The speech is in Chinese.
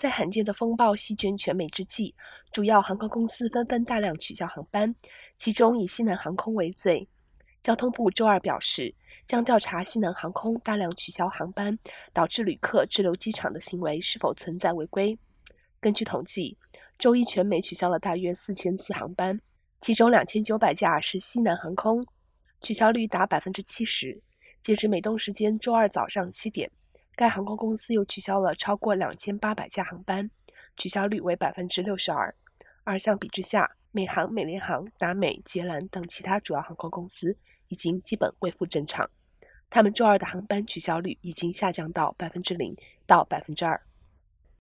在罕见的风暴席卷全美之际，主要航空公司纷纷大量取消航班，其中以西南航空为最。交通部周二表示，将调查西南航空大量取消航班，导致旅客滞留机场的行为是否存在违规。根据统计，周一全美取消了大约四千次航班，其中两千九百架是西南航空，取消率达百分之七十。截至美东时间周二早上七点。该航空公司又取消了超过两千八百架航班，取消率为百分之六十二。而相比之下，美航、美联航、达美、捷兰等其他主要航空公司已经基本恢复正常，他们周二的航班取消率已经下降到百分之零到百分之二。